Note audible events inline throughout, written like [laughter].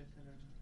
ya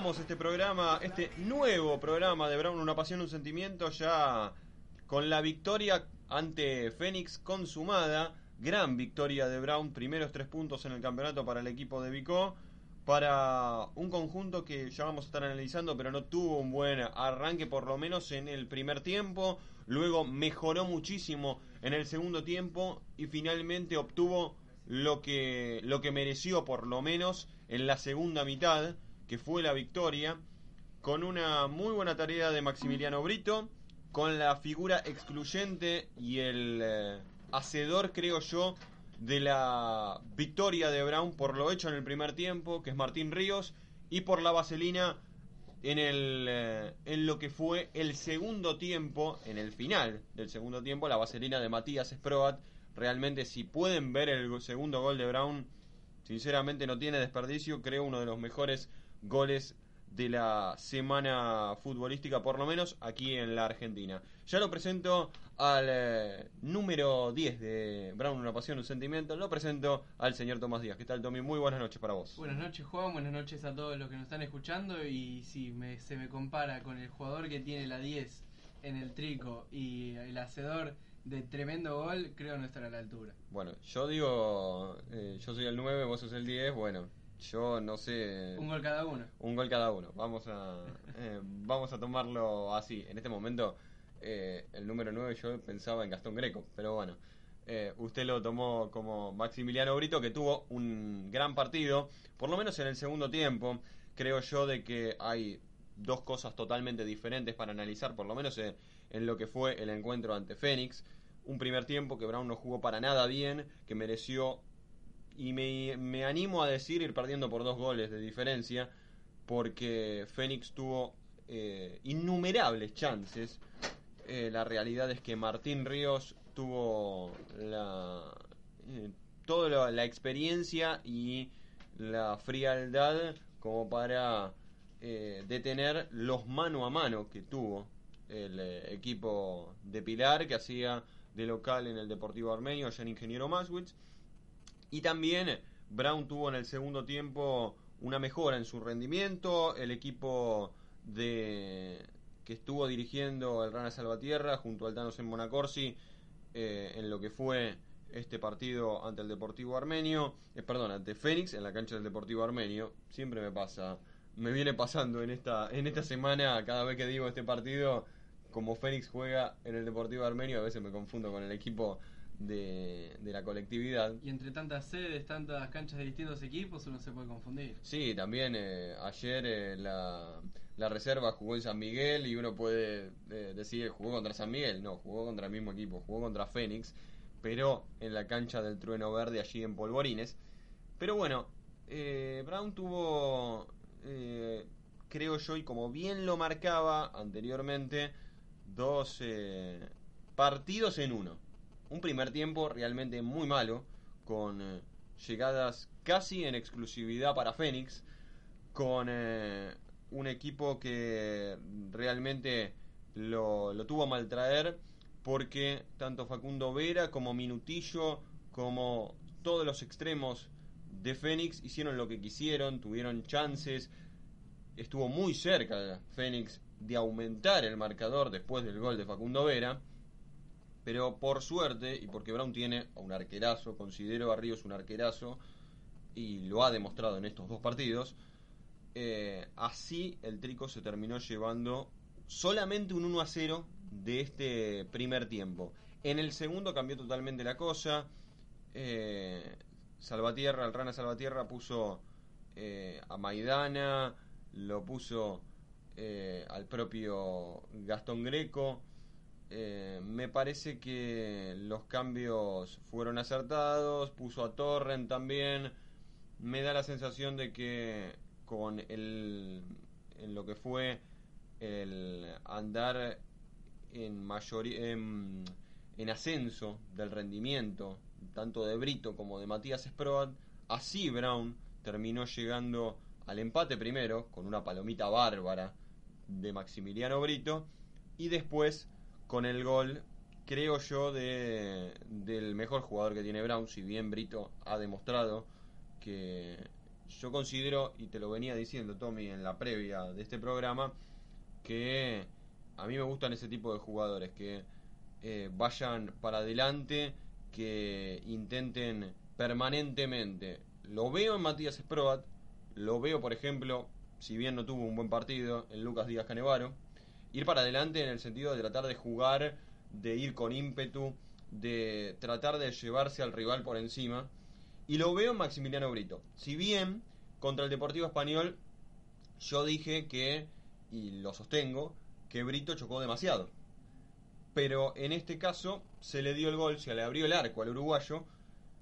Este programa, este nuevo programa de Brown, una pasión, un sentimiento, ya con la victoria ante Fénix consumada. Gran victoria de Brown, primeros tres puntos en el campeonato para el equipo de Vicó. Para un conjunto que ya vamos a estar analizando, pero no tuvo un buen arranque, por lo menos en el primer tiempo. Luego mejoró muchísimo en el segundo tiempo y finalmente obtuvo lo que, lo que mereció, por lo menos en la segunda mitad que fue la victoria, con una muy buena tarea de Maximiliano Brito, con la figura excluyente y el eh, hacedor, creo yo, de la victoria de Brown por lo hecho en el primer tiempo, que es Martín Ríos, y por la vaselina en, el, eh, en lo que fue el segundo tiempo, en el final del segundo tiempo, la vaselina de Matías Sproat. Realmente, si pueden ver el segundo gol de Brown, sinceramente no tiene desperdicio, creo uno de los mejores goles de la semana futbolística, por lo menos aquí en la Argentina. Ya lo presento al eh, número 10 de Brown, una pasión, un sentimiento. Lo presento al señor Tomás Díaz. ¿Qué tal, Tommy? Muy buenas noches para vos. Buenas noches Juan, buenas noches a todos los que nos están escuchando y si me- se me compara con el jugador que tiene la 10 en el trico y el hacedor de tremendo gol, creo no estará a la altura. Bueno, yo digo, eh, yo soy el 9, vos sos el 10. Bueno, yo no sé. Un gol cada uno. Un gol cada uno. Vamos a, [laughs] eh, vamos a tomarlo así. En este momento, eh, el número 9 yo pensaba en Gastón Greco, pero bueno. eh, usted lo tomó como Maximiliano Brito, que tuvo un gran partido, por lo menos en el segundo tiempo. Creo yo de que hay dos cosas totalmente diferentes para analizar, por lo menos en, en lo que fue el encuentro ante Fénix. Un primer tiempo que Brown no jugó para nada bien, que mereció y me, me animo a decir ir perdiendo por dos goles de diferencia, porque Fénix tuvo eh, innumerables chances. Eh, la realidad es que Martín Ríos tuvo la, eh, toda la, la experiencia y la frialdad como para eh, detener los mano a mano que tuvo el eh, equipo de Pilar, que hacía de local en el Deportivo Armenio, allá en Ingeniero Maswitz. Y también Brown tuvo en el segundo tiempo una mejora en su rendimiento. El equipo de que estuvo dirigiendo el Rana Salvatierra junto al Thanos en Monacorsi eh, en lo que fue este partido ante el Deportivo Armenio, eh, perdón, ante Fénix en la cancha del Deportivo Armenio. Siempre me pasa, me viene pasando en esta en esta semana cada vez que digo este partido como Fénix juega en el Deportivo Armenio, a veces me confundo con el equipo de, de la colectividad. Y entre tantas sedes, tantas canchas de distintos equipos, uno se puede confundir. Sí, también eh, ayer eh, la, la reserva jugó en San Miguel y uno puede eh, decir jugó contra San Miguel. No, jugó contra el mismo equipo, jugó contra Fénix, pero en la cancha del Trueno Verde allí en Polvorines. Pero bueno, eh, Brown tuvo, creo yo, y como bien lo marcaba anteriormente, dos partidos en uno. Un primer tiempo realmente muy malo, con eh, llegadas casi en exclusividad para Fénix, con eh, un equipo que realmente lo, lo tuvo a maltraer, porque tanto Facundo Vera como Minutillo, como todos los extremos de Fénix hicieron lo que quisieron, tuvieron chances, estuvo muy cerca Fénix de aumentar el marcador después del gol de Facundo Vera. Pero por suerte, y porque Brown tiene un arquerazo, considero a Ríos un arquerazo, y lo ha demostrado en estos dos partidos, eh, así el Trico se terminó llevando solamente un 1 a 0 de este primer tiempo. En el segundo cambió totalmente la cosa. Eh, Salvatierra, el Rana Salvatierra puso eh, a Maidana, lo puso al propio Gastón Greco. Eh, me parece que los cambios fueron acertados, puso a Torren también. Me da la sensación de que con el, en lo que fue el andar en, mayoría, en, en ascenso del rendimiento, tanto de Brito como de Matías Sproat, así Brown terminó llegando al empate primero, con una palomita bárbara de Maximiliano Brito, y después con el gol, creo yo, de, del mejor jugador que tiene Brown, si bien Brito ha demostrado que yo considero, y te lo venía diciendo Tommy en la previa de este programa, que a mí me gustan ese tipo de jugadores, que eh, vayan para adelante, que intenten permanentemente. Lo veo en Matías Sproat, lo veo, por ejemplo, si bien no tuvo un buen partido, en Lucas Díaz Canevaro. Ir para adelante en el sentido de tratar de jugar, de ir con ímpetu, de tratar de llevarse al rival por encima. Y lo veo en Maximiliano Brito. Si bien contra el Deportivo Español yo dije que, y lo sostengo, que Brito chocó demasiado. Pero en este caso se le dio el gol, se le abrió el arco al uruguayo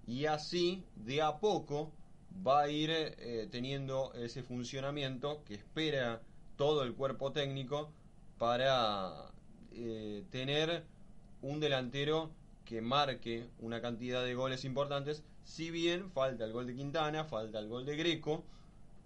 y así de a poco va a ir eh, teniendo ese funcionamiento que espera todo el cuerpo técnico para eh, tener un delantero que marque una cantidad de goles importantes, si bien falta el gol de Quintana, falta el gol de Greco,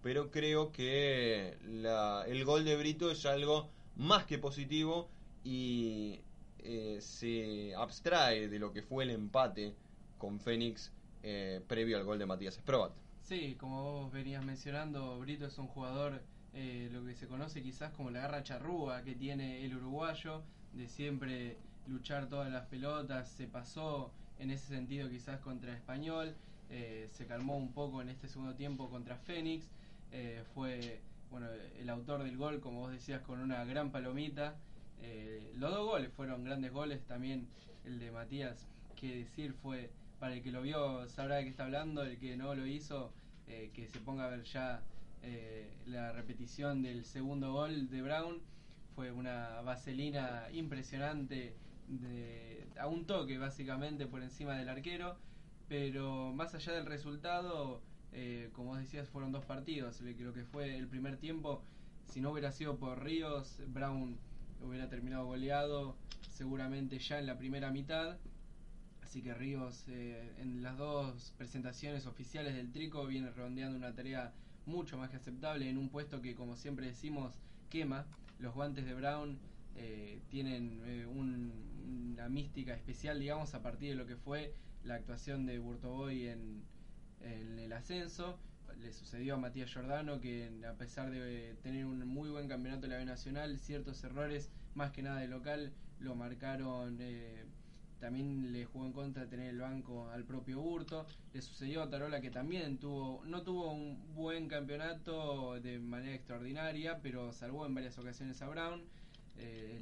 pero creo que la, el gol de Brito es algo más que positivo y eh, se abstrae de lo que fue el empate con Fénix eh, previo al gol de Matías Esprobat. Sí, como vos venías mencionando, Brito es un jugador, eh, lo que se conoce quizás como la garra charrúa que tiene el uruguayo, de siempre luchar todas las pelotas, se pasó en ese sentido quizás contra Español, eh, se calmó un poco en este segundo tiempo contra Fénix, eh, fue bueno el autor del gol, como vos decías, con una gran palomita. los dos goles fueron grandes goles, también el de Matías, que decir, fue para el que lo vio sabrá de qué está hablando, el que no lo hizo, que se ponga a ver ya eh, la repetición del segundo gol de Brown. Fue una vaselina impresionante de, a un toque básicamente por encima del arquero, pero más allá del resultado, eh, como decías, fueron dos partidos. Lo que fue el primer tiempo, si no hubiera sido por Ríos, Brown hubiera terminado goleado seguramente ya en la primera mitad Así que Ríos eh, en las dos presentaciones oficiales del Trico viene redondeando una tarea mucho más que aceptable en un puesto que como siempre decimos quema. Los guantes de Brown eh, tienen eh, una mística especial digamos a partir de lo que fue la actuación de Burtoboy en, en el ascenso. Le sucedió a Matías Giordano que a pesar de tener un muy buen campeonato de la B Nacional, ciertos errores más que nada de local lo marcaron también le jugó en contra tener el banco al propio Hurto. Le sucedió a Tarola que también tuvo, no tuvo un buen campeonato de manera extraordinaria, pero salvó en varias ocasiones a Brown. Eh,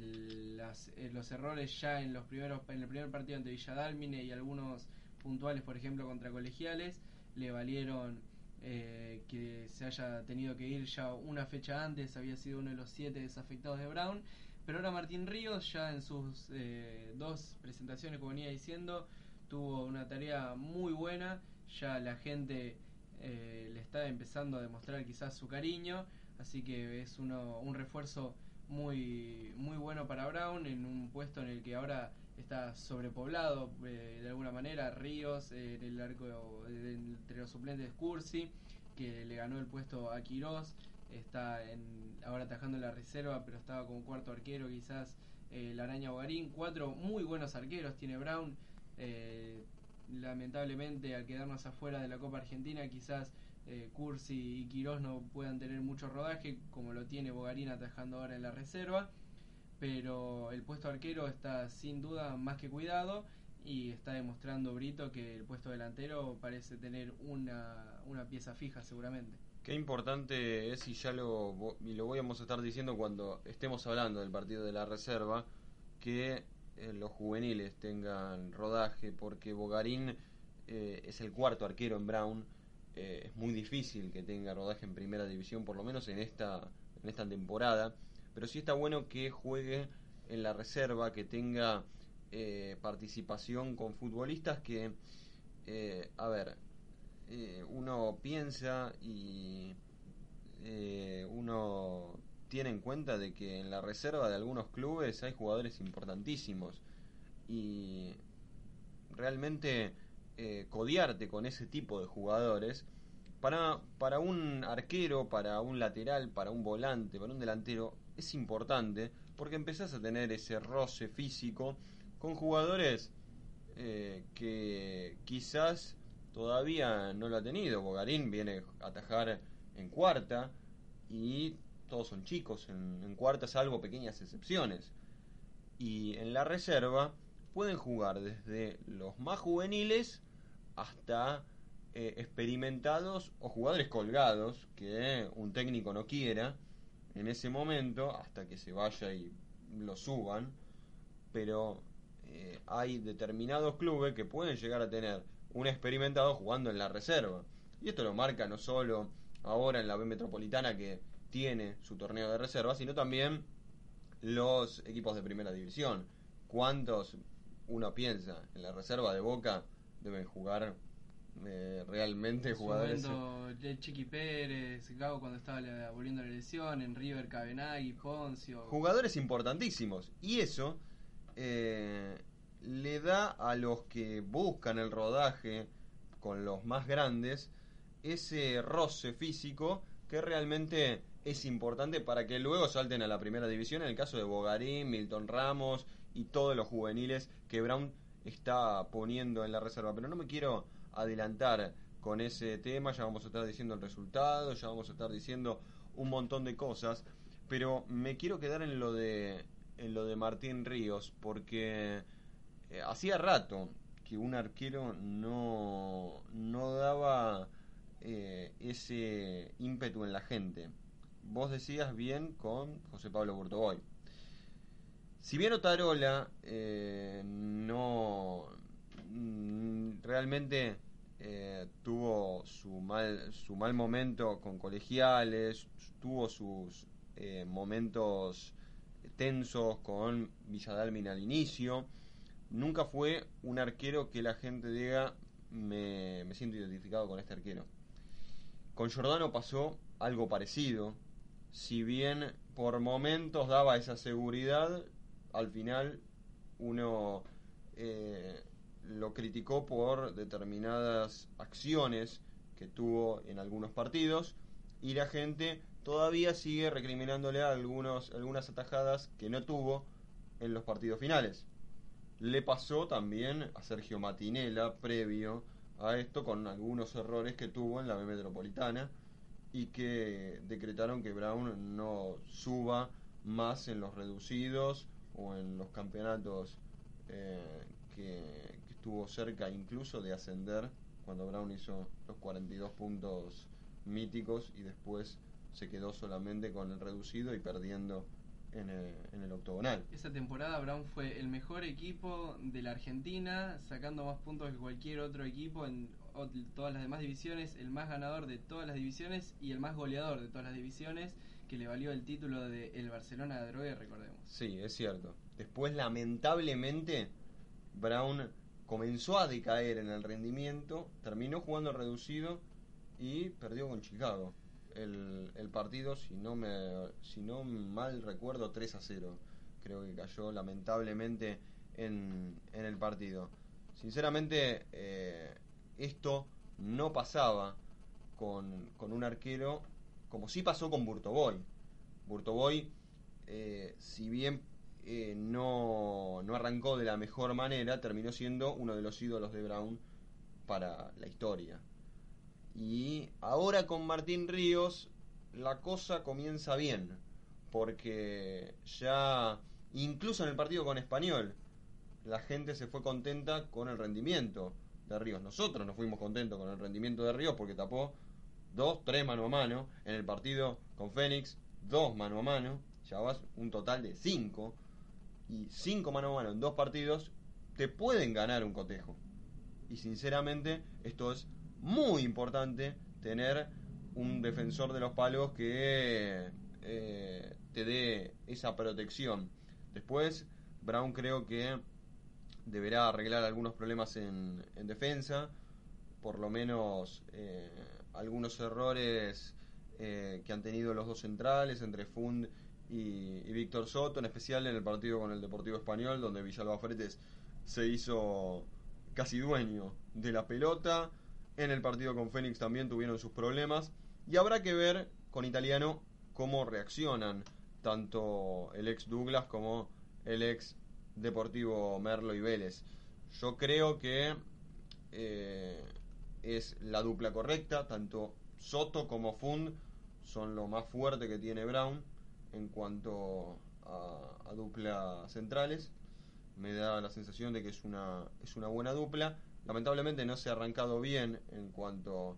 eh, los errores ya en los primeros en el primer partido ante Villadalmine y algunos puntuales, por ejemplo, contra colegiales, le valieron eh, que se haya tenido que ir ya una fecha antes, había sido uno de los siete desafectados de Brown pero ahora Martín Ríos ya en sus eh, dos presentaciones, como venía diciendo, tuvo una tarea muy buena. Ya la gente eh, le está empezando a demostrar quizás su cariño. Así que es uno, un refuerzo muy, muy bueno para Brown en un puesto en el que ahora está sobrepoblado eh, de alguna manera. Ríos, en el arco entre los suplentes Cursi, que le ganó el puesto a Quirós está en, ahora atajando la reserva, pero estaba como cuarto arquero quizás eh, la araña Bogarín. Cuatro muy buenos arqueros tiene Brown. Eh, lamentablemente al quedarnos afuera de la Copa Argentina quizás eh, Cursi y Quirós no puedan tener mucho rodaje como lo tiene Bogarín atajando ahora en la reserva. Pero el puesto arquero está sin duda más que cuidado y está demostrando Brito que el puesto delantero parece tener una, una pieza fija seguramente. Qué importante es, y ya lo, y lo vamos a estar diciendo cuando estemos hablando del partido de la reserva, que eh, los juveniles tengan rodaje, porque Bogarín eh, es el cuarto arquero en Brown. Eh, es muy difícil que tenga rodaje en primera división, por lo menos en esta, en esta temporada. Pero sí está bueno que juegue en la reserva, que tenga participación con futbolistas que, a ver, uno piensa y uno tiene en cuenta de que en la reserva de algunos clubes hay jugadores importantísimos. Y realmente eh, codiarte con ese tipo de jugadores para, para un arquero, para un lateral, para un volante, para un delantero es importante porque empezás a tener ese roce físico con jugadores eh, que quizás todavía no lo ha tenido. Bogarín viene a atajar en cuarta y todos son chicos, en, cuarta salvo pequeñas excepciones. Y en la reserva pueden jugar desde los más juveniles hasta eh, experimentados o jugadores colgados que un técnico no quiera en ese momento hasta que se vaya y lo suban. Pero eh, hay determinados clubes que pueden llegar a tener un experimentado jugando en la reserva. Y esto lo marca no solo ahora en la B Metropolitana que tiene su torneo de reserva, sino también los equipos de primera división. ¿Cuántos uno piensa en la reserva de Boca deben jugar eh, realmente jugadores? el Chiqui Pérez, Gago cuando estaba volviendo a la lesión, en River Cabenagui, Poncio. Jugadores importantísimos. Y eso eh, le da a los que buscan el rodaje con los más grandes ese roce físico que realmente es importante para que luego salten a la primera división. En el caso de Bogarín, Milton Ramos y todos los juveniles que Brown está poniendo en la reserva. Pero no me quiero adelantar con ese tema, ya vamos a estar diciendo el resultado, ya vamos a estar diciendo un montón de cosas, pero me quiero quedar en lo de en lo de Martín Ríos porque eh, hacía rato que un arquero no no daba eh, ese ímpetu en la gente vos decías bien con José Pablo Burtoboy. Si bien Otarola eh, no mm, realmente tuvo su mal, su mal momento con colegiales, tuvo sus momentos tensos con Villadalmin al inicio, nunca fue un arquero que la gente diga me, me siento identificado con este arquero. Con Giordano pasó algo parecido, si bien por momentos daba esa seguridad, al final uno eh, lo criticó por determinadas acciones que tuvo en algunos partidos y la gente todavía sigue recriminándole algunos, algunas atajadas que no tuvo en los partidos finales. Le pasó también a Sergio Matinela previo a esto con algunos errores que tuvo en la B Metropolitana y que decretaron que Brown no suba más en los reducidos o en los campeonatos eh, que, estuvo cerca incluso de ascender cuando Brown hizo los 42 puntos míticos y después se quedó solamente con el reducido y perdiendo en el, en el, octogonal. Esa temporada Brown fue el mejor equipo de la Argentina, sacando más puntos que cualquier otro equipo en todas las demás divisiones, el más ganador de todas las divisiones y el más goleador de todas las divisiones, que le valió el título de el Barcelona de Drogue, recordemos. Sí, es cierto. Después, lamentablemente, Brown comenzó a decaer en el rendimiento, terminó jugando reducido y perdió con Chicago. El, partido, si no, me, si no mal recuerdo, 3 a 0. Creo que cayó lamentablemente en, en el partido. Sinceramente, eh, esto no pasaba con, un arquero como sí pasó con Burtoboy. Burtoboy, eh, si bien eh, no, no arrancó de la mejor manera, terminó siendo uno de los ídolos de Brown para la historia. Y ahora con Martín Ríos la cosa comienza bien, porque ya incluso en el partido con Español la gente se fue contenta con el rendimiento de Ríos. Nosotros nos fuimos contentos con el rendimiento de Ríos porque tapó dos, tres mano a mano. En el partido con Fénix, dos mano a mano. Vas un total de cinco. y cinco mano a mano en dos partidos, te pueden ganar un cotejo. Y sinceramente, esto es muy importante tener un defensor de los palos que eh, te dé esa protección. Después, Brown creo que deberá arreglar algunos problemas en, defensa, por lo menos eh, algunos errores eh, que han tenido los dos centrales entre Fund y, Víctor Soto, en especial en el partido con el Deportivo Español, donde Villalba Fretes se hizo casi dueño de la pelota. En el partido con Fénix también tuvieron sus problemas. Y habrá que ver con Italiano cómo reaccionan tanto el ex Douglas como el ex Deportivo Merlo y Vélez. Yo creo que eh, es la dupla correcta, tanto Soto como Fund son lo más fuerte que tiene Brown en cuanto a, a duplas centrales. Me da la sensación de que es una, es una buena dupla. Lamentablemente no se ha arrancado bien en cuanto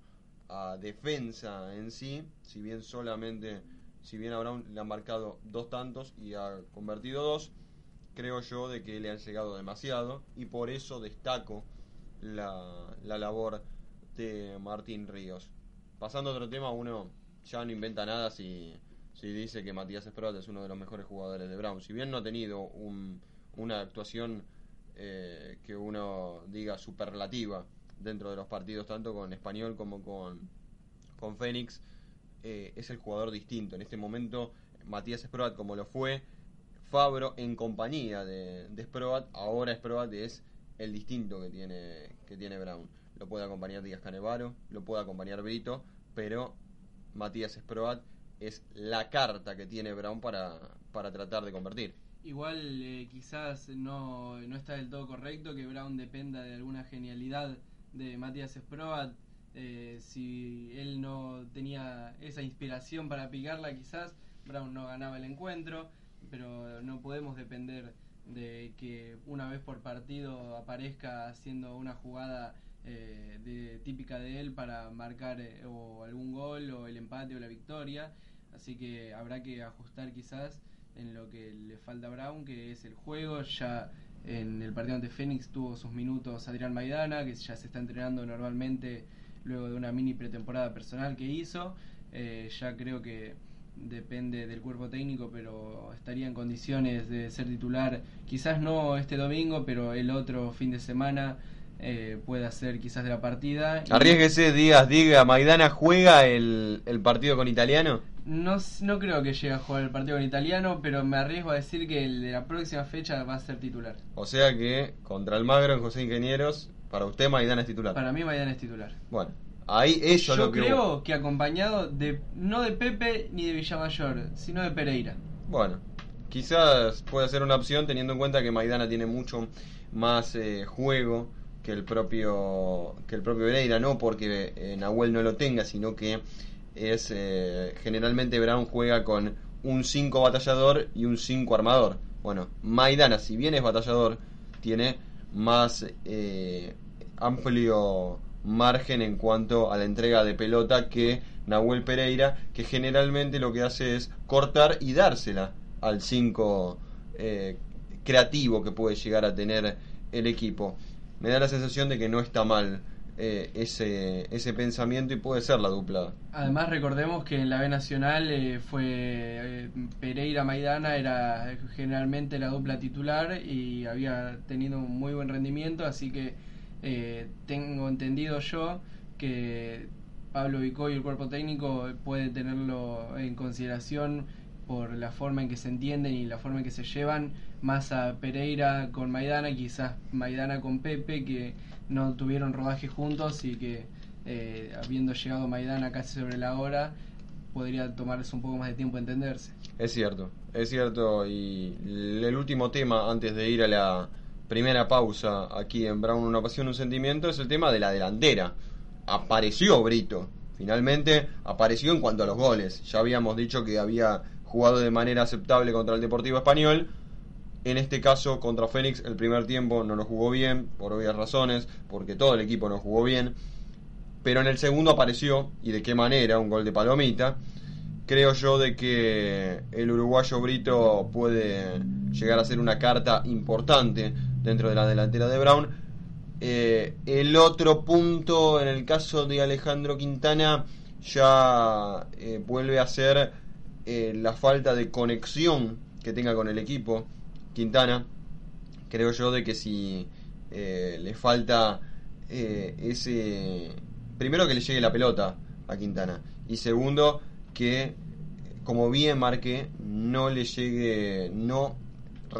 a defensa en sí, si bien solamente, si bien a Brown le han marcado dos tantos y ha convertido dos, creo yo de que le han llegado demasiado y por eso destaco la, la labor de Martín Ríos. Pasando a otro tema, uno ya no inventa nada si, si dice que Matías Esproat es uno de los mejores jugadores de Brown. Si bien no ha tenido un, una actuación eh, que uno diga superlativa dentro de los partidos, tanto con Español como con, con Fénix, eh, es el jugador distinto. En este momento, Matías Esproat, como lo fue, Fabro en compañía de, de Sproat, ahora Sproat es el distinto que tiene, que tiene Brown. Lo puede acompañar Díaz Canevaro, lo puede acompañar Brito, pero Matías Sproat es la carta que tiene Brown para, para tratar de convertir. Igual eh, quizás no, no está del todo correcto que Brown dependa de alguna genialidad de Matías Sproat. Eh, si él no tenía esa inspiración para picarla, quizás Brown no ganaba el encuentro pero no podemos depender de que una vez por partido aparezca haciendo una jugada eh, de, típica de él para marcar o algún gol o el empate o la victoria. Así que habrá que ajustar quizás en lo que le falta a Brown, que es el juego. Ya en el partido ante Fénix tuvo sus minutos Adrián Maidana, que ya se está entrenando normalmente luego de una mini pretemporada personal que hizo. Eh, ya creo que depende del cuerpo técnico, pero estaría en condiciones de ser titular, quizás no este domingo, pero el otro fin de semana eh, pueda ser quizás de la partida. Arriesguese, digas, diga, Maidana juega el, el, partido con italiano. No, no creo que llegue a jugar el partido con italiano, pero me arriesgo a decir que el de la próxima fecha va a ser titular. O sea que contra el Magro en José Ingenieros, para usted Maidana es titular. Para mí Maidana es titular. Bueno, Ahí eso Yo lo que creo que acompañado de no de Pepe ni de Villamayor, sino de Pereira. Bueno, quizás pueda ser una opción teniendo en cuenta que Maidana tiene mucho más eh, juego que el propio que el propio Pereira, no porque eh, Nahuel no lo tenga, sino que es eh, generalmente Brown juega con un 5 batallador y un 5 armador. Bueno, Maidana, si bien es batallador, tiene más amplio margen en cuanto a la entrega de pelota que Nahuel Pereira, que generalmente lo que hace es cortar y dársela al 5 eh, creativo que puede llegar a tener el equipo. Me da la sensación de que no está mal eh, ese, ese pensamiento y puede ser la dupla. Además recordemos que en la B Nacional eh, fue Pereira Maidana era generalmente la dupla titular y había tenido un muy buen rendimiento, así que eh, tengo entendido yo que Pablo Vicó y el cuerpo técnico puede tenerlo en consideración por la forma en que se entienden y la forma en que se llevan, más a Pereira con Maidana, quizás Maidana con Pepe, que no tuvieron rodaje juntos y que eh, habiendo llegado Maidana casi sobre la hora, podría tomarles un poco más de tiempo entenderse. Es cierto, es cierto, y el último tema antes de ir a la primera pausa aquí en Brown una pasión, un sentimiento, es el tema de la delantera. Apareció Brito, finalmente apareció en cuanto a los goles. Ya habíamos dicho que había jugado de manera aceptable contra el Deportivo Español. En este caso, contra Fénix, el primer tiempo no lo jugó bien, por obvias razones, porque todo el equipo no jugó bien. Pero en el segundo apareció, y de qué manera, un gol de Palomita, creo yo de que el uruguayo Brito puede llegar a ser una carta importante dentro de la delantera de Brown. Eh, el otro punto, en el caso de Alejandro Quintana, ya eh, vuelve a ser eh, la falta de conexión que tenga con el equipo. Quintana, creo yo de que si le falta ese... Primero que le llegue la pelota a Quintana. Y segundo, que como bien marqué, no le llegue, no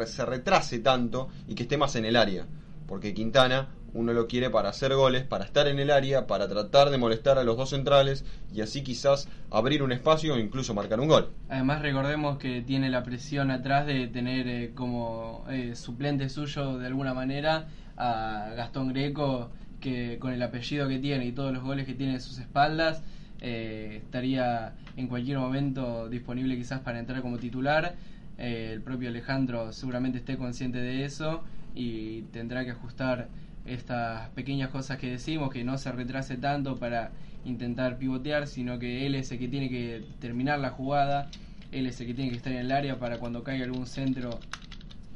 se retrase tanto y que esté más en el área. Porque Quintana uno lo quiere para hacer goles, para estar en el área, para tratar de molestar a los dos centrales y así quizás abrir un espacio o incluso marcar un gol. Además recordemos que tiene la presión atrás de tener eh, como eh, suplente suyo de alguna manera a Gastón Greco, que con el apellido que tiene y todos los goles que tiene en sus espaldas, eh, estaría en cualquier momento disponible quizás para entrar como titular. el propio Alejandro seguramente esté consciente de eso y tendrá que ajustar estas pequeñas cosas que decimos, que no se retrase tanto para intentar pivotear, sino que él es el que tiene que terminar la jugada, él es el que tiene que estar en el área para cuando caiga algún centro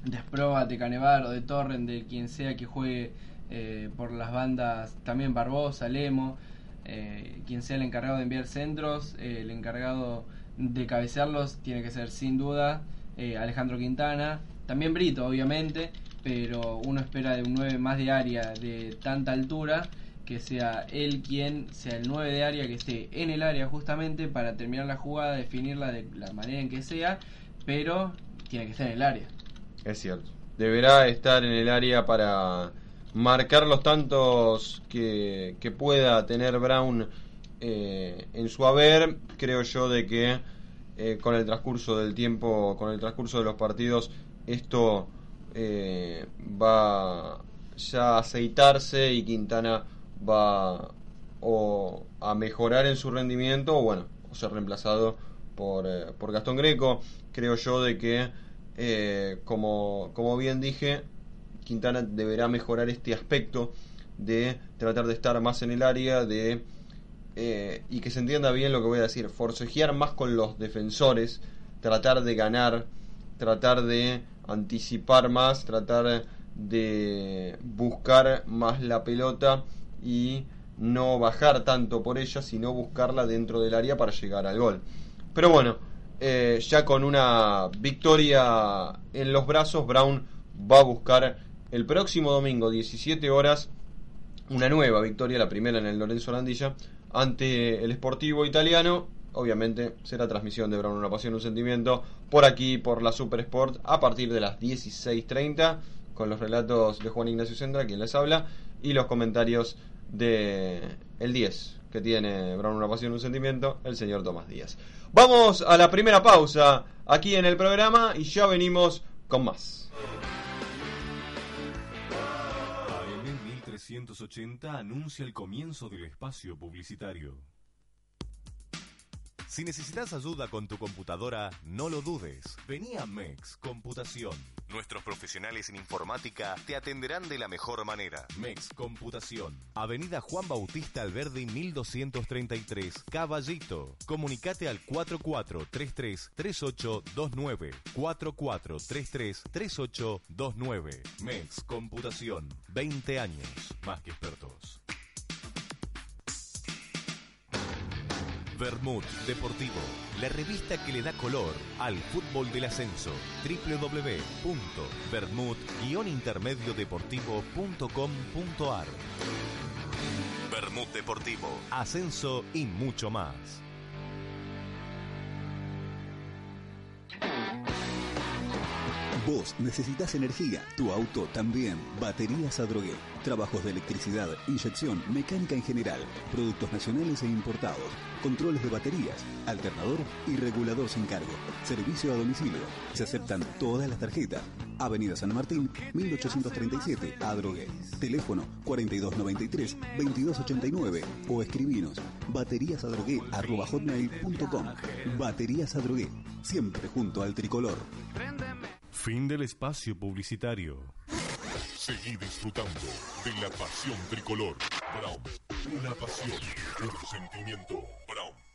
de Esproba, de Canevar o de Torren, de quien sea que juegue eh, por las bandas, también Barbosa, Lemo, eh, quien sea el encargado de enviar centros, eh, el encargado de cabecearlos tiene que ser sin duda Alejandro Quintana, también Brito obviamente, pero uno espera de un 9 más de área de tanta altura que sea él quien sea el 9 de área que esté en el área justamente para terminar la jugada, definirla de la manera en que sea, pero tiene que estar en el área. Es cierto. Deberá estar en el área para marcar los tantos que, que pueda tener Brown eh, en su haber. Creo yo de que eh, con el transcurso del tiempo, con el transcurso de los partidos, esto eh, va ya a aceitarse y Quintana va o a mejorar en su rendimiento o bueno, o ser reemplazado por, eh, por Gastón Greco. Creo yo de que, eh, como, como bien dije, Quintana deberá mejorar este aspecto de tratar de estar más en el área, de y que se entienda bien lo que voy a decir, forcejear más con los defensores, tratar de ganar, tratar de anticipar más, tratar de buscar más la pelota y no bajar tanto por ella, sino buscarla dentro del área para llegar al gol. Pero bueno, eh, ya con una victoria en los brazos, Brown va a buscar el próximo domingo, 17 horas, una nueva victoria, la primera en el Lorenzo Landilla, ante el Sportivo Italiano obviamente será transmisión de Brown Una Pasión, un Sentimiento, por aquí, por la Super Sport, a partir de las 16.30, con los relatos de Juan Ignacio Sendra, quien les habla, y los comentarios de el 10, que tiene Brown Una Pasión, un Sentimiento, el señor Tomás Díaz. Vamos a la primera pausa aquí en el programa y ya venimos con más. AM 1380 anuncia el comienzo del espacio publicitario. Si necesitas ayuda con tu computadora, no lo dudes. Vení a MEX Computación. Nuestros profesionales en informática te atenderán de la mejor manera. MEX Computación. Avenida Juan Bautista Alberdi 1233, Caballito. Comunicate al 4433-3829. 4433-3829. MEX Computación. 20 años. Más que expertos. Vermut Deportivo, la revista que le da color al fútbol del ascenso. www.vermut-intermediodeportivo.com.ar Vermut Deportivo, ascenso y mucho más. Vos necesitas energía, tu auto también. Baterías Adrogué. Trabajos de electricidad, inyección, mecánica en general, productos nacionales e importados, controles de baterías, alternador y regulador sin cargo. Servicio a domicilio. Se aceptan todas las tarjetas. Avenida San Martín, 1837, Adrogué. Teléfono 4293-2289 o escribinos bateríasadrogué.com. Baterías Adrogué, siempre junto al tricolor. Fin del espacio publicitario. Seguí disfrutando de la pasión tricolor. Brown, una pasión, un sentimiento. Brown.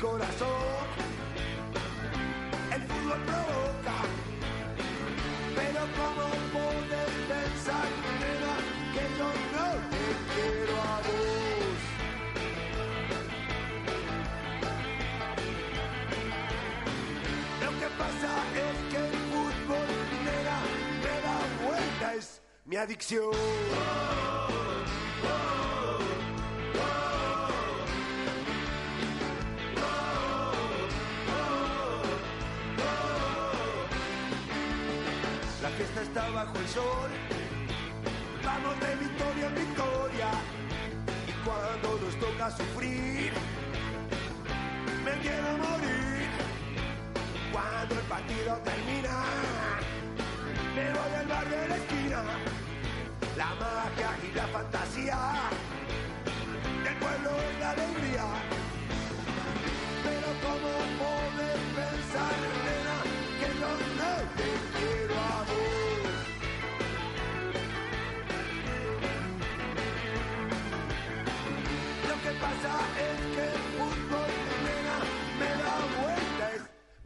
Corazón. El fútbol provoca, pero como poder pensar, que yo no te quiero a vos. Lo que pasa es que el fútbol, nena, me da vuelta, es mi adicción. Fiesta está bajo el sol. Vamos de victoria en victoria. Y cuando nos toca sufrir, me quiero morir. Cuando el partido termina, me voy al bar de la esquina. La magia y la fantasía del pueblo es la alegría. Pero cómo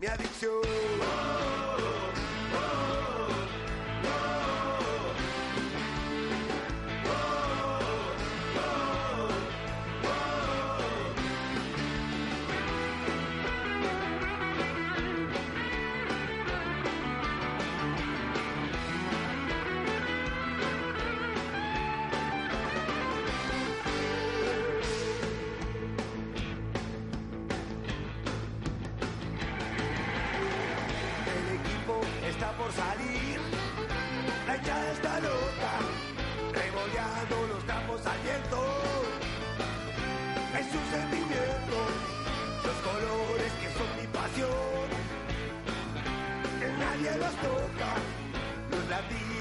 mi adicción. El salir, la hinchada está loca, revoleando los trapos al viento. Es un sentimiento, los colores que son mi pasión. Que nadie los toca, los latidos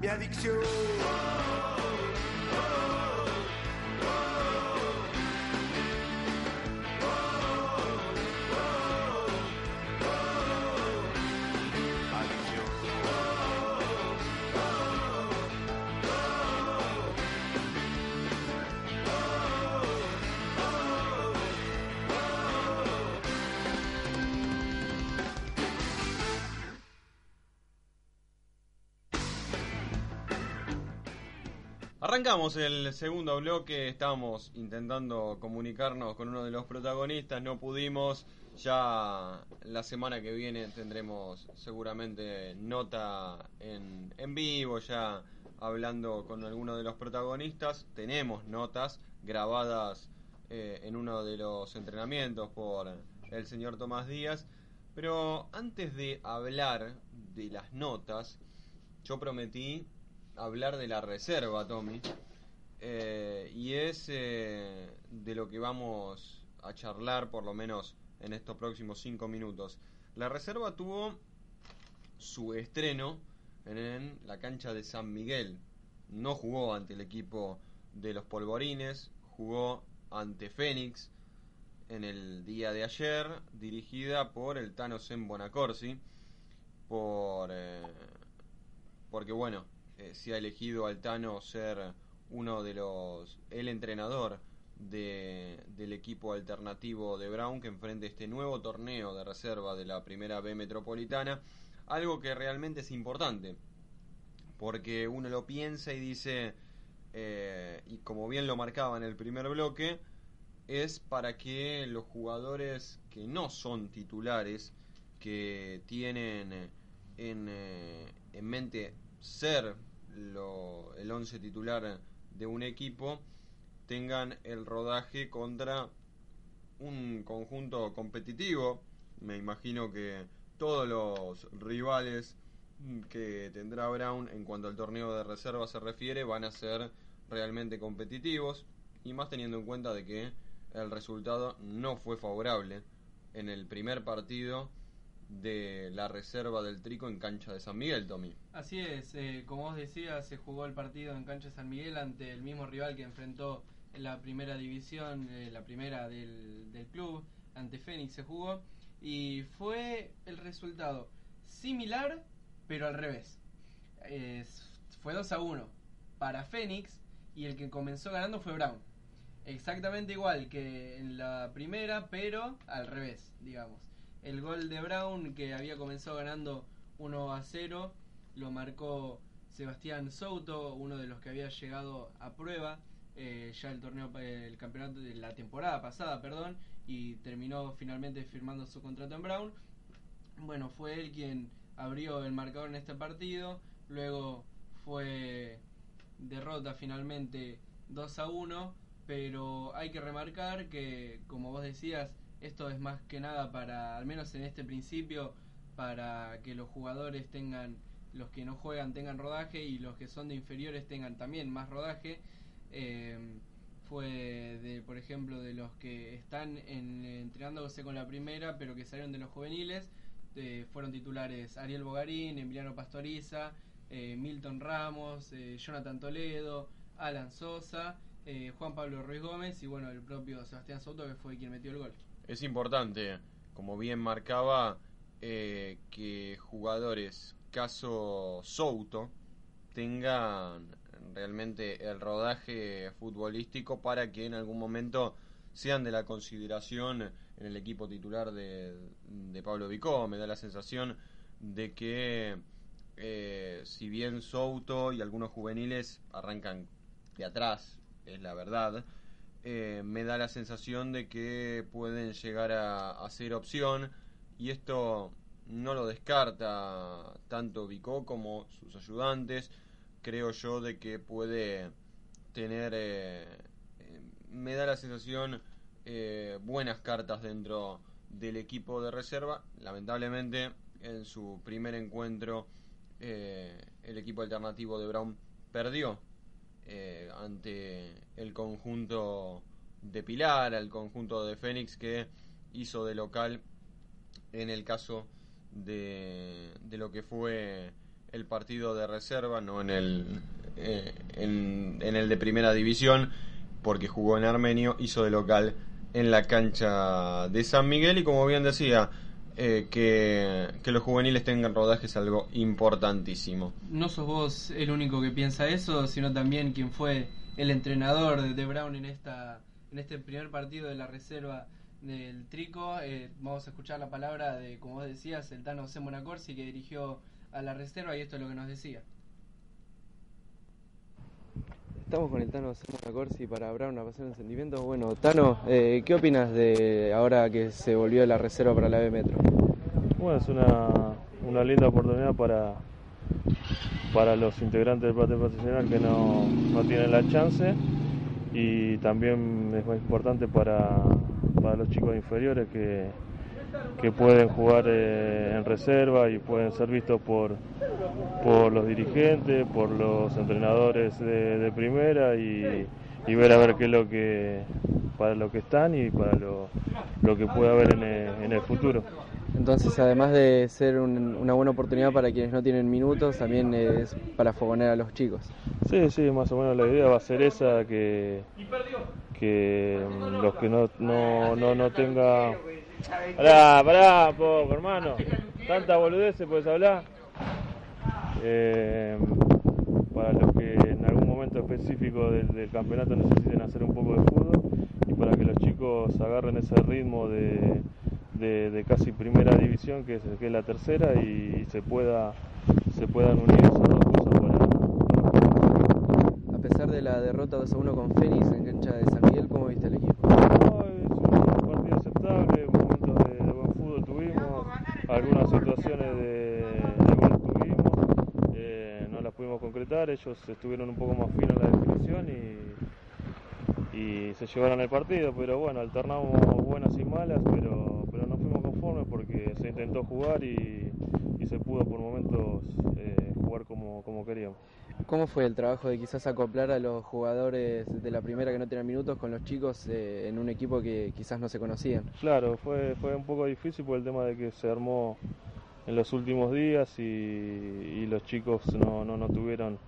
mi adicción. Arrancamos el segundo bloque, estábamos intentando comunicarnos con uno de los protagonistas, no pudimos. Ya la semana que viene tendremos seguramente nota en, vivo, ya hablando con alguno de los protagonistas. Tenemos notas grabadas eh, en uno de los entrenamientos por el señor Tomás Díaz. Pero antes de hablar de las notas, yo prometí hablar de la reserva, Tommy. Eh, y es eh, de lo que vamos a charlar, por lo menos en estos próximos cinco minutos. La reserva tuvo su estreno en la cancha de San Miguel. No jugó ante el equipo de los Polvorines, jugó ante Fénix en el día de ayer, dirigida por el Tano Sen Bonacorsi, por, eh, porque bueno, eh, se ha elegido al Tano ser uno de los, el entrenador de, del equipo alternativo de Brown que enfrente este nuevo torneo de reserva de la primera B metropolitana, algo que realmente es importante, porque uno lo piensa y dice, eh, y como bien lo marcaba en el primer bloque, es para que los jugadores que no son titulares, que tienen en, eh, en mente ser lo, el 11 titular de un equipo, tengan el rodaje contra un conjunto competitivo. Me imagino que todos los rivales que tendrá Brown en cuanto al torneo de reserva se refiere van a ser realmente competitivos y más teniendo en cuenta de que el resultado no fue favorable en el primer partido de la reserva del Trico en cancha de San Miguel, Tommy. Así es, eh, como vos decías, se jugó el partido en cancha de San Miguel ante el mismo rival que enfrentó en la primera división, eh, la primera del, del club, ante Fénix se jugó y fue el resultado similar, pero al revés. Fue 2 a 1 para Fénix y el que comenzó ganando fue Brown. Exactamente igual que en la primera, pero al revés, digamos. El gol de Brown, que había comenzado ganando 1 a 0, lo marcó Sebastián Souto, uno de los que había llegado a prueba eh, ya el torneo, el campeonato de la temporada pasada, perdón, y terminó finalmente firmando su contrato en Brown. Bueno, fue él quien abrió el marcador en este partido, luego fue derrota finalmente 2 a 1, pero hay que remarcar que, como vos decías, esto es más que nada para, al menos en este principio, para que los jugadores tengan, los que no juegan tengan rodaje y los que son de inferiores tengan también más rodaje. Eh, fue de, por ejemplo, de los que están en, entrenándose con la primera, pero que salieron de los juveniles, eh, fueron titulares Ariel Bogarín, Emiliano Pastoriza, eh, Milton Ramos, eh, Jonathan Toledo, Alan Sosa, Juan Pablo Ruiz Gómez y bueno, el propio Sebastián Soto que fue quien metió el gol. Es importante, como bien marcaba, eh, que jugadores caso Souto tengan realmente el rodaje futbolístico para que en algún momento sean de la consideración en el equipo titular de, de Pablo Vicó. Me da la sensación de que eh, si bien Souto y algunos juveniles arrancan de atrás, es la verdad, eh, me da la sensación de que pueden llegar a, a ser opción y esto no lo descarta tanto Vicó como sus ayudantes. Creo yo de que puede tener, eh, eh, me da la sensación, eh, buenas cartas dentro del equipo de reserva. Lamentablemente, en su primer encuentro, eh, el equipo alternativo de Brown perdió eh, ante el conjunto de Pilar, al conjunto de Fénix que hizo de local en el caso de, de lo que fue el partido de reserva, no en el, eh, en, en el de primera división, porque jugó en Armenio, hizo de local en la cancha de San Miguel y como bien decía, eh, que, que los juveniles tengan rodaje es algo importantísimo. No sos vos el único que piensa eso, sino también quien fue el entrenador de, Brown en esta en este primer partido de la reserva del Trico. Eh, vamos a escuchar la palabra de, como vos decías, el Tano Semona Corsi que dirigió a la reserva y esto es lo que nos decía. Estamos con el Tano Semona Corsi para Brown a pasar en sentimientos. Bueno, Tano, eh, ¿qué opinas de ahora que se volvió la reserva para la B Metro? Bueno, es una, una linda oportunidad para, para los integrantes del plantel profesional que no, no tienen la chance y también es muy importante para, para los chicos inferiores que, que pueden jugar eh, en reserva y pueden ser vistos por, por los dirigentes, por los entrenadores de, de primera y, y ver a ver qué es lo que para lo que están y para lo, lo que puede haber en el, en el futuro. Entonces, además de ser un- una buena oportunidad para quienes no tienen minutos, también es para fogonear a los chicos. Sí, sí, más o menos la idea va a ser esa, que, que mm, los que no, no, no, no tenga... Pará, pará, poco, hermano. Tanta boludez se puedes hablar. Eh, para los que en algún momento específico del, del campeonato necesiten hacer un poco de fútbol y para que los chicos agarren ese ritmo de, de, de casi primera división que es, que es la tercera y, se pueda se puedan unir esas dos cosas para, A pesar de la derrota 2 a 1 con Fénix en cancha de San Miguel, ¿cómo viste el equipo? No, es un partido aceptable, momentos de, de buen fútbol tuvimos, algunas situaciones de, gol tuvimos, eh, no las pudimos concretar, ellos estuvieron un poco más finos en la definición y, y se llevaron el partido, pero bueno, alternamos buenas y malas, pero, pero no fuimos conformes porque se intentó jugar y, y se pudo por momentos eh, jugar como, como queríamos. ¿Cómo fue el trabajo de quizás acoplar a los jugadores de la primera que no tenían minutos con los chicos eh, en un equipo que quizás no se conocían? Claro, fue, fue un poco difícil por el tema de que se armó en los últimos días y, los chicos no, no, tuvieron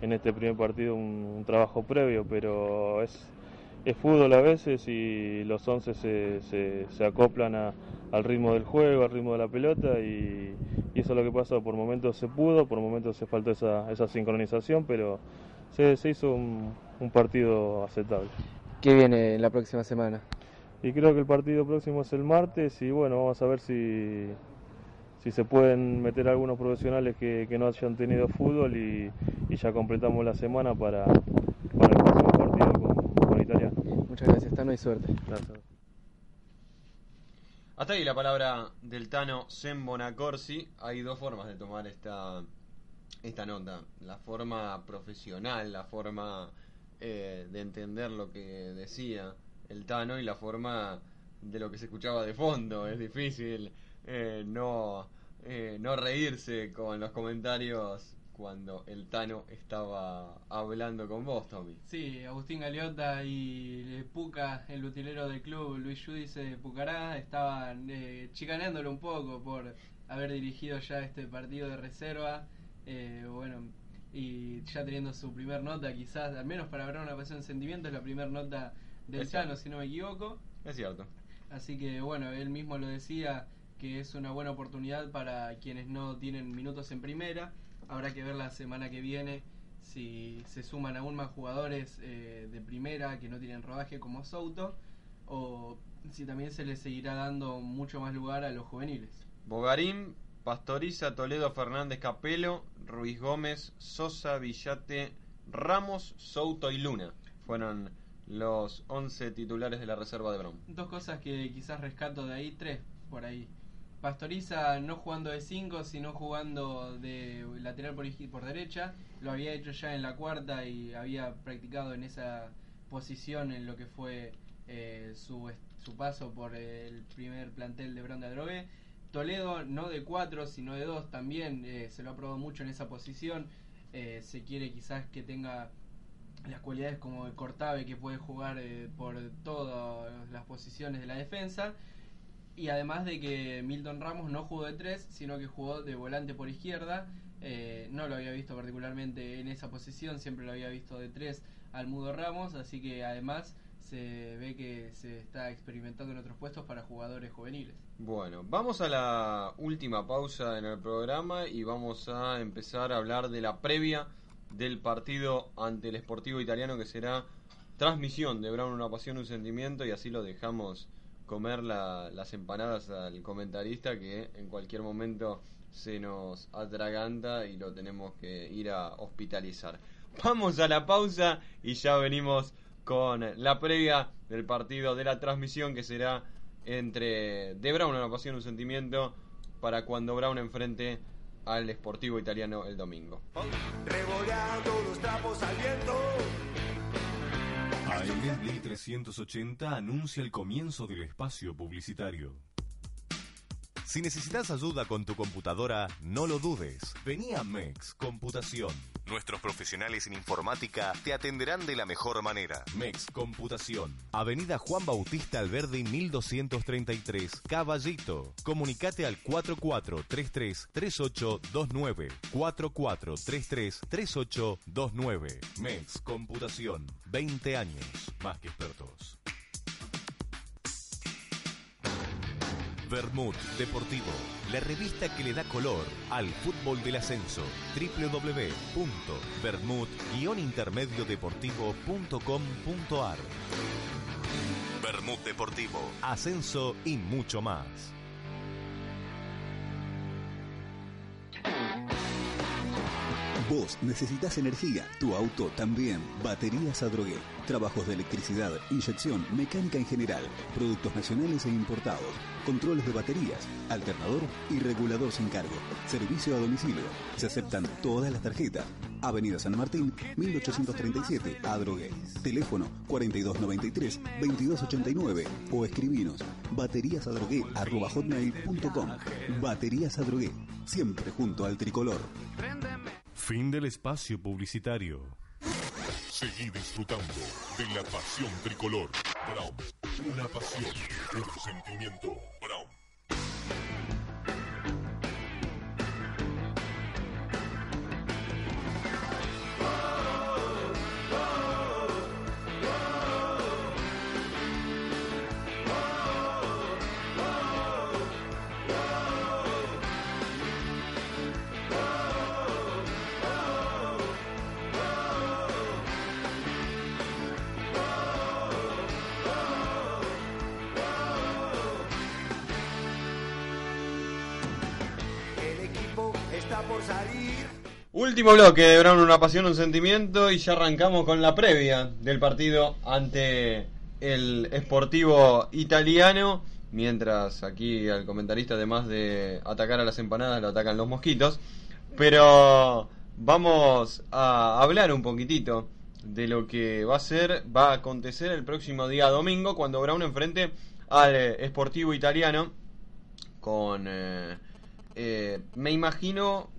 en este primer partido un trabajo previo, pero es, es fútbol a veces y los 11 se, se, se acoplan a, al ritmo del juego, al ritmo de la pelota y, y, eso es lo que pasó. Por momentos se pudo, por momentos se faltó esa, esa sincronización, pero se, se hizo un, un, partido aceptable. ¿Qué viene en la próxima semana? Y creo que el partido próximo es el martes y bueno, vamos a ver si, si se pueden meter algunos profesionales que, que no hayan tenido fútbol y, y, ya completamos la semana para, para el próximo partido con, con Italia. Muchas gracias, Tano, y suerte. Hasta ahí la palabra del Tano Sembonacorsi. Hay dos formas de tomar esta, esta nota. La forma profesional, la forma eh, de entender lo que decía el Tano y la forma de lo que se escuchaba de fondo. Es difícil eh, no, eh, no reírse con los comentarios cuando el Tano estaba hablando con vos, Tommy. Sí, Agustín Galeota y Puca, el utilero del club, Luis Judice Pucará, estaban eh, chicaneándolo un poco por haber dirigido ya este partido de reserva. Eh, bueno, y ya teniendo su primer nota, quizás, al menos para hablar una pasión de sentimiento, es la primera nota del Tano, si no me equivoco. Es cierto. Así que bueno, él mismo lo decía que es una buena oportunidad para quienes no tienen minutos en primera Habrá que ver la semana que viene si se suman aún más jugadores eh, de primera que no tienen rodaje como Souto o si también se les seguirá dando mucho más lugar a los juveniles. Bogarín, Pastoriza, Toledo, Fernández, Capelo, Ruiz Gómez, Sosa, Villate, Ramos, Souto y Luna fueron los 11 titulares de la reserva de Brown. Dos cosas que quizás rescato de ahí, tres por ahí. Pastoriza no jugando de 5, sino jugando de lateral por, por derecha. Lo había hecho ya en la cuarta y había practicado en esa posición en lo que fue eh, su, su, paso por el primer plantel de Bronda Drogué. Toledo no de 4, sino de 2 también eh, se lo ha probado mucho en esa posición. Eh, se quiere quizás que tenga las cualidades como el Cortave que puede jugar por todas las posiciones de la defensa y además de que Milton Ramos no jugó de 3, sino que jugó de volante por izquierda. Eh, no lo había visto particularmente en esa posición, siempre lo había visto de 3 al Mudo Ramos, así que además se ve que se está experimentando en otros puestos para jugadores juveniles. Bueno, vamos a la última pausa en el programa y vamos a empezar a hablar de la previa del partido ante el Sportivo Italiano que será transmisión de Brown una pasión, un sentimiento y así lo dejamos comer la, las empanadas al comentarista que en cualquier momento se nos atraganta y lo tenemos que ir a hospitalizar. Vamos a la pausa y ya venimos con la previa del partido de la transmisión que será entre de Brown una pasión un sentimiento para cuando Brown enfrente al Sportivo Italiano el domingo. Los trapos al viento. AM 1380 anuncia el comienzo del espacio publicitario. Si necesitas ayuda con tu computadora, no lo dudes. Vení a MEX Computación. Nuestros profesionales en informática te atenderán de la mejor manera. MEX Computación. Avenida Juan Bautista Alberdi 1233, Caballito. Comunicate al 4433-3829. 4433-3829. MEX Computación. 20 años. Más que expertos. Bermud Deportivo, la revista que le da color al fútbol del ascenso. www.bermud-intermediodeportivo.com.ar Bermud Deportivo, ascenso y mucho más. Vos necesitas energía, tu auto también. Baterías Adrogué. Trabajos de electricidad, inyección, mecánica en general, productos nacionales e importados, controles de baterías, alternador y regulador sin cargo. Servicio a domicilio. Se aceptan todas las tarjetas. Avenida San Martín, 1837, Adrogué. Teléfono 4293-2289 o escribinos bateríasadrogué.com. Baterías Adrogué. siempre junto al tricolor. Fin del espacio publicitario. Seguí disfrutando de la pasión tricolor. Brown, una pasión, un sentimiento. Último bloque de Brown, una pasión, un sentimiento y ya arrancamos con la previa del partido ante el Sportivo Italiano. Mientras aquí al comentarista, además de atacar a las empanadas, lo atacan los mosquitos. Pero vamos a hablar un poquitito de lo que va a ser, va a acontecer el próximo día domingo cuando Brown enfrente al Sportivo Italiano con... eh, eh, me imagino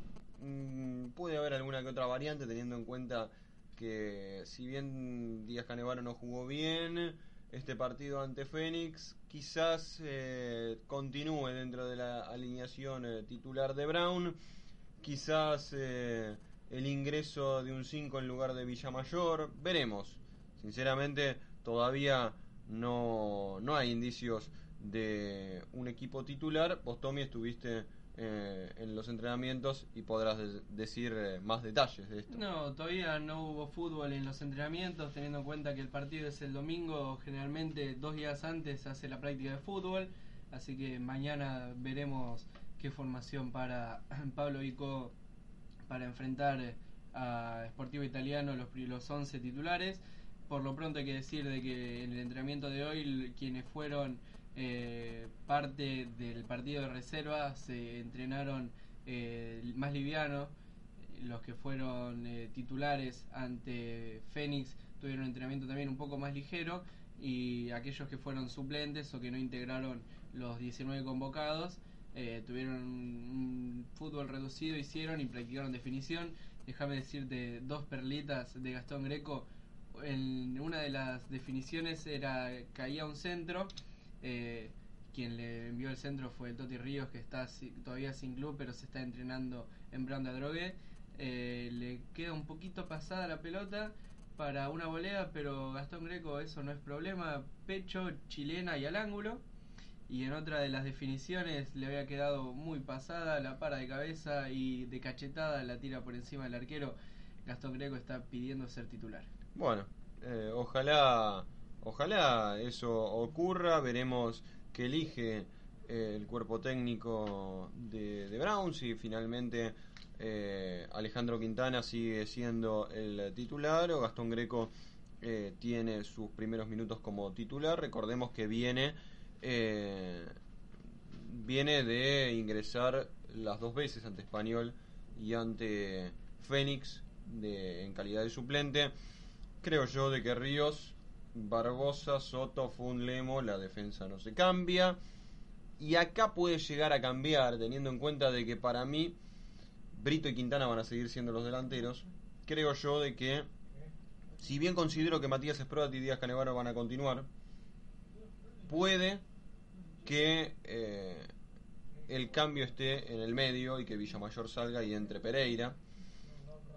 puede haber alguna que otra variante teniendo en cuenta que si bien Díaz Canevaro no jugó bien este partido ante Fénix quizás eh, continúe dentro de la alineación eh, titular de Brown. Quizás eh, el ingreso de un 5 en lugar de Villamayor. Veremos. Sinceramente todavía no, no hay indicios de un equipo titular. Vos Tommy estuviste eh, en los entrenamientos y podrás de- decir eh, más detalles de esto. No, todavía no hubo fútbol en los entrenamientos, teniendo en cuenta que el partido es el domingo, generalmente dos días antes se hace la práctica de fútbol, así que mañana veremos qué formación para [clears throat] Pablo Vico para enfrentar eh, a Sportivo Italiano los, los 11 titulares. Por lo pronto hay que decir de que en el entrenamiento de hoy quienes fueron eh, parte del partido de reserva se entrenaron eh, más liviano, los que fueron eh, titulares ante Fénix tuvieron entrenamiento también un poco más ligero y aquellos que fueron suplentes o que no integraron los 19 convocados eh, tuvieron un fútbol reducido, hicieron y practicaron definición. Déjame decirte dos perlitas de Gastón Greco. En una de las definiciones era caía un centro. Eh, quien le envió el centro fue el Toti Ríos, que está todavía sin club, pero se está entrenando en Branda Drogué. Eh, le queda un poquito pasada la pelota para una volea, pero Gastón Greco eso no es problema. Pecho, chilena y al ángulo. Y en otra de las definiciones le había quedado muy pasada, la para de cabeza y de cachetada la tira por encima del arquero. Gastón Greco está pidiendo ser titular. Bueno, eh, ojalá, ojalá eso ocurra. Veremos que elige eh, el cuerpo técnico de, de Brown. Si finalmente eh, Alejandro Quintana sigue siendo el titular o Gastón Greco eh, tiene sus primeros minutos como titular. Recordemos que viene viene de ingresar las dos veces ante Español y ante Fénix en calidad de suplente. Creo yo de que Ríos, Barbosa, Soto, Funlemo, la defensa no se cambia. Y acá puede llegar a cambiar, teniendo en cuenta de que para mí Brito y Quintana van a seguir siendo los delanteros. Creo yo de que, si bien considero que Matías Esprodat y Díaz Canevaro van a continuar, puede que eh, el cambio esté en el medio y que Villamayor salga y entre Pereira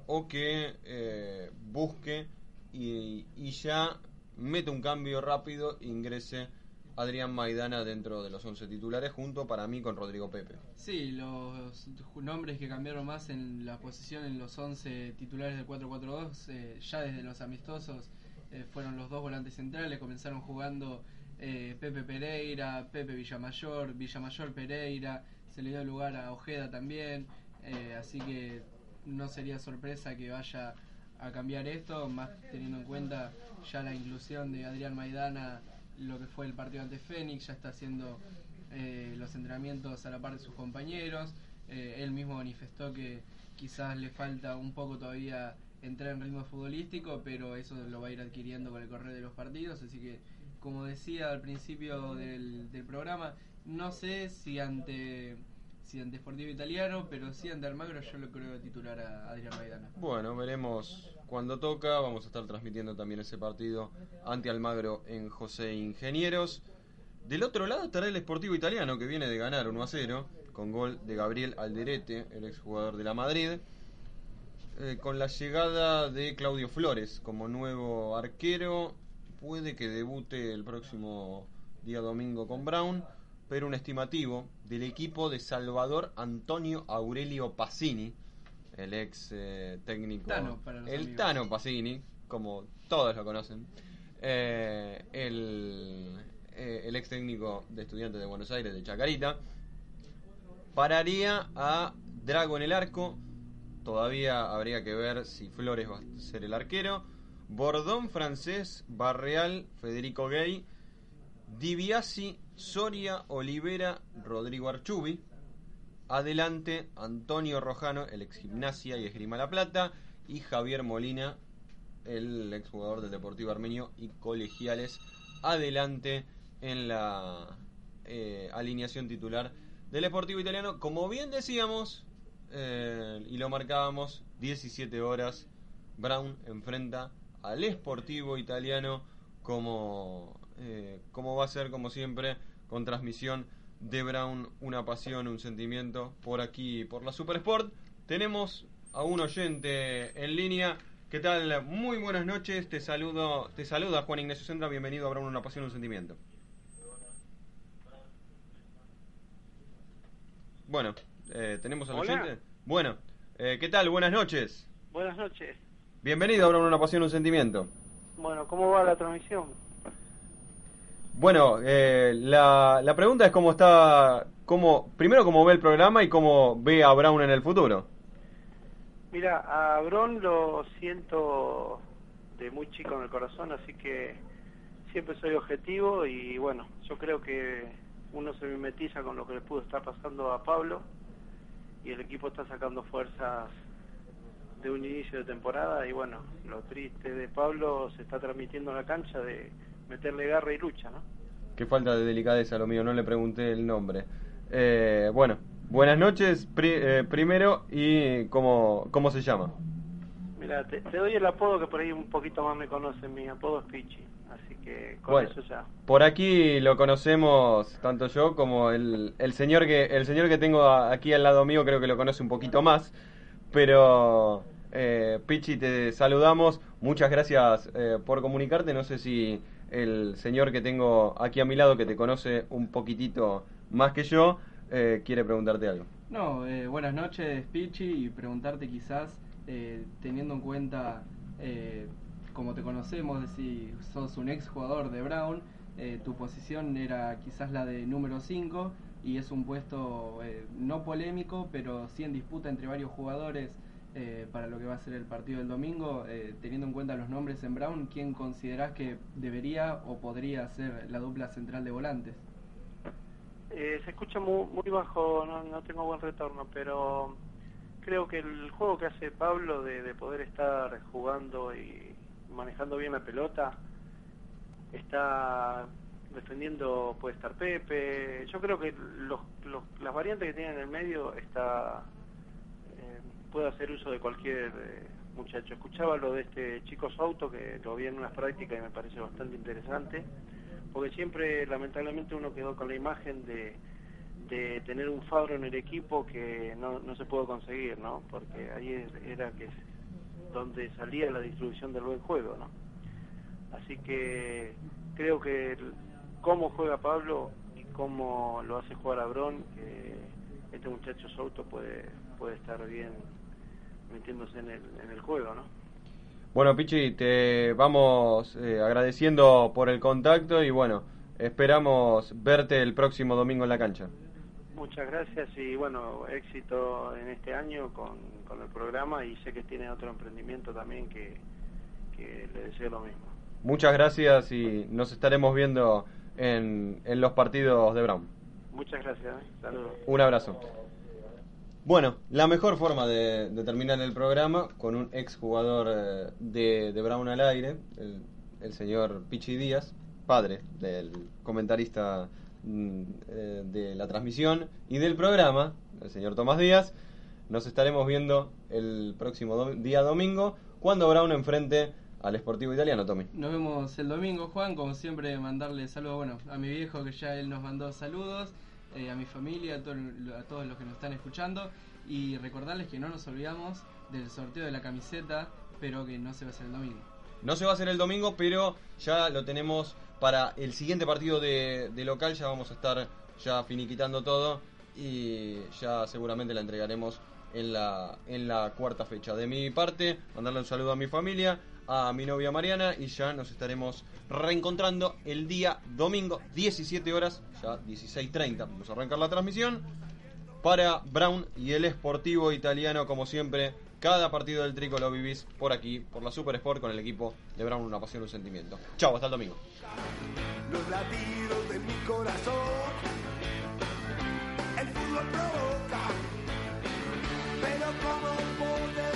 o que eh, busque y ya mete un cambio rápido ingrese Adrián Maidana dentro de los 11 titulares junto para mí con Rodrigo Pepe. Sí, los nombres que cambiaron más en la posición en los 11 titulares del 4-4-2, eh, ya desde los amistosos, eh, fueron los dos volantes centrales, comenzaron jugando eh, Pepe Pereira, Pepe Villamayor, Villamayor Pereira, se le dio lugar a Ojeda también, eh, así que no sería sorpresa que vaya a cambiar esto, más teniendo en cuenta ya la inclusión de Adrián Maidana, lo que fue el partido ante Fénix, ya está haciendo eh, los entrenamientos a la par de sus compañeros. Eh, él mismo manifestó que quizás le falta un poco todavía entrar en ritmo futbolístico, pero eso lo va a ir adquiriendo con el correr de los partidos. Así que, como decía al principio del, del programa, no sé si ante si ante Sportivo Italiano, pero si ante Almagro yo lo creo titular a Adrián Maidana. Bueno, veremos cuando toca. Vamos a estar transmitiendo también ese partido ante Almagro en José Ingenieros. Del otro lado estará el Sportivo Italiano que viene de ganar 1 a 0 con gol de Gabriel Alderete, el exjugador de la Madrid. Eh, con la llegada de Claudio Flores como nuevo arquero, puede que debute el próximo día domingo con Brown, pero un estimativo del equipo de Salvador Antonio Aurelio Pacini, el ex eh, técnico, Tano para los el amigos. Tano Pacini, como todos lo conocen, eh, el, eh, el ex técnico de Estudiantes de Buenos Aires de Chacarita, pararía a Drago en el arco. Todavía habría que ver si Flores va a ser el arquero. Bordón francés, Barreal, Federico Gay, Dibiasi, Soria, Olivera, Rodrigo Archubi. Adelante, Antonio Rojano, el ex Gimnasia y Esgrima La Plata. Y Javier Molina, el exjugador del Deportivo Armenio y Colegiales. Adelante en la eh, alineación titular del Deportivo Italiano. Como bien decíamos, eh, y lo marcábamos, 17 horas, Brown enfrenta al Sportivo Italiano como, eh, como va a ser, como siempre, con transmisión de Brown, una pasión, un sentimiento, por aquí, por la Super Sport. Tenemos a un oyente en línea. ¿Qué tal? Muy buenas noches. Te saludo, te saluda Juan Ignacio Sendra. Bienvenido a Brown, una pasión, un sentimiento. Bueno, eh, tenemos al Hola. oyente. Bueno, eh, ¿qué tal? Buenas noches. Buenas noches. Bienvenido a Brown, una pasión, un sentimiento. Bueno, ¿cómo va la transmisión? Bueno, eh, la, la pregunta es cómo está, cómo, primero cómo ve el programa y cómo ve a Brown en el futuro. Mira, a Bron lo siento de muy chico en el corazón, así que siempre soy objetivo y bueno, yo creo que uno se mimetiza con lo que le pudo estar pasando a Pablo y el equipo está sacando fuerzas de un inicio de temporada y bueno, lo triste de Pablo se está transmitiendo en la cancha de meterle garra y lucha, ¿no? Qué falta de delicadeza lo mío, no le pregunté el nombre. Eh, bueno, buenas noches pri- eh, primero y cómo, cómo se llama. Mira, te, te doy el apodo que por ahí un poquito más me conocen, mi apodo es Pichi, así que con Bueno. eso ya. Por aquí lo conocemos tanto yo como el, el señor que el señor que tengo aquí al lado mío creo que lo conoce un poquito más, pero eh, Pichi te saludamos, muchas gracias eh, por comunicarte, no sé si el señor que tengo aquí a mi lado que te conoce un poquitito más que yo eh, quiere preguntarte algo. No, eh, buenas noches, Pichi, y preguntarte quizás, eh, teniendo en cuenta, como te conocemos, si sos un ex jugador de Brown, tu posición era quizás la de número 5 y es un puesto no polémico, pero sí en disputa entre varios jugadores eh, para lo que va a ser el partido del domingo. Eh, teniendo en cuenta los nombres en Brown, ¿quién considerás que debería o podría ser la dupla central de volantes? Eh, se escucha muy, muy bajo, no, no tengo buen retorno, pero creo que el juego que hace Pablo de, de poder estar jugando y manejando bien la pelota, está defendiendo, puede estar Pepe, yo creo que los, los- las variantes que tiene en el medio está puede hacer uso de cualquier eh, muchacho. Escuchaba lo de este chico Souto que lo vi en unas prácticas y me parece bastante interesante, porque siempre lamentablemente uno quedó con la imagen de, de tener un Fabro en el equipo que no, no se pudo conseguir, ¿no? Porque ahí era que donde salía la distribución del buen juego, ¿no? Así que creo que el- cómo juega Pablo y cómo lo hace jugar a Bron, que este muchacho Souto puede, puede estar bien metiéndose en el, en el juego, ¿no? Bueno, Pichi, te vamos eh, agradeciendo por el contacto y bueno, esperamos verte el próximo domingo en la cancha. Muchas gracias y bueno, éxito en este año con, con el programa y sé que tiene otro emprendimiento también que, que le deseo lo mismo. Muchas gracias y nos estaremos viendo en, en los partidos de Brown. Muchas gracias, ¿eh? saludos. Un abrazo. Bueno, la mejor forma de, terminar el programa con un ex jugador eh, de, de Brown al aire, el, el señor Pichi Díaz, padre del comentarista mm, eh, de la transmisión y del programa, el señor Tomás Díaz. Nos estaremos viendo el próximo día domingo cuando Brown enfrente al Sportivo Italiano, Tommy. Nos vemos el domingo, Juan. Como siempre, mandarle saludos bueno, a mi viejo que ya él nos mandó saludos, eh, a mi familia, a, a todos los que nos están escuchando. Y recordarles que no nos olvidamos del sorteo de la camiseta, pero que no se va a hacer el domingo. No se va a hacer el domingo, pero ya lo tenemos para el siguiente partido de, de local. Ya vamos a estar ya finiquitando todo y ya seguramente la entregaremos en la, en la cuarta fecha. De mi parte, mandarle un saludo a mi familia, a mi novia Mariana y ya nos estaremos reencontrando el día domingo, 17 horas, ya 16.30. Vamos a arrancar la transmisión para Brown y el Esportivo Italiano, como siempre. Cada partido del Trico lo vivís por aquí, por la Super Sport, con el equipo de Brown, una pasión, un sentimiento. Chao, hasta el domingo. Los latidos de mi corazón, el fútbol provoca, pero como poder...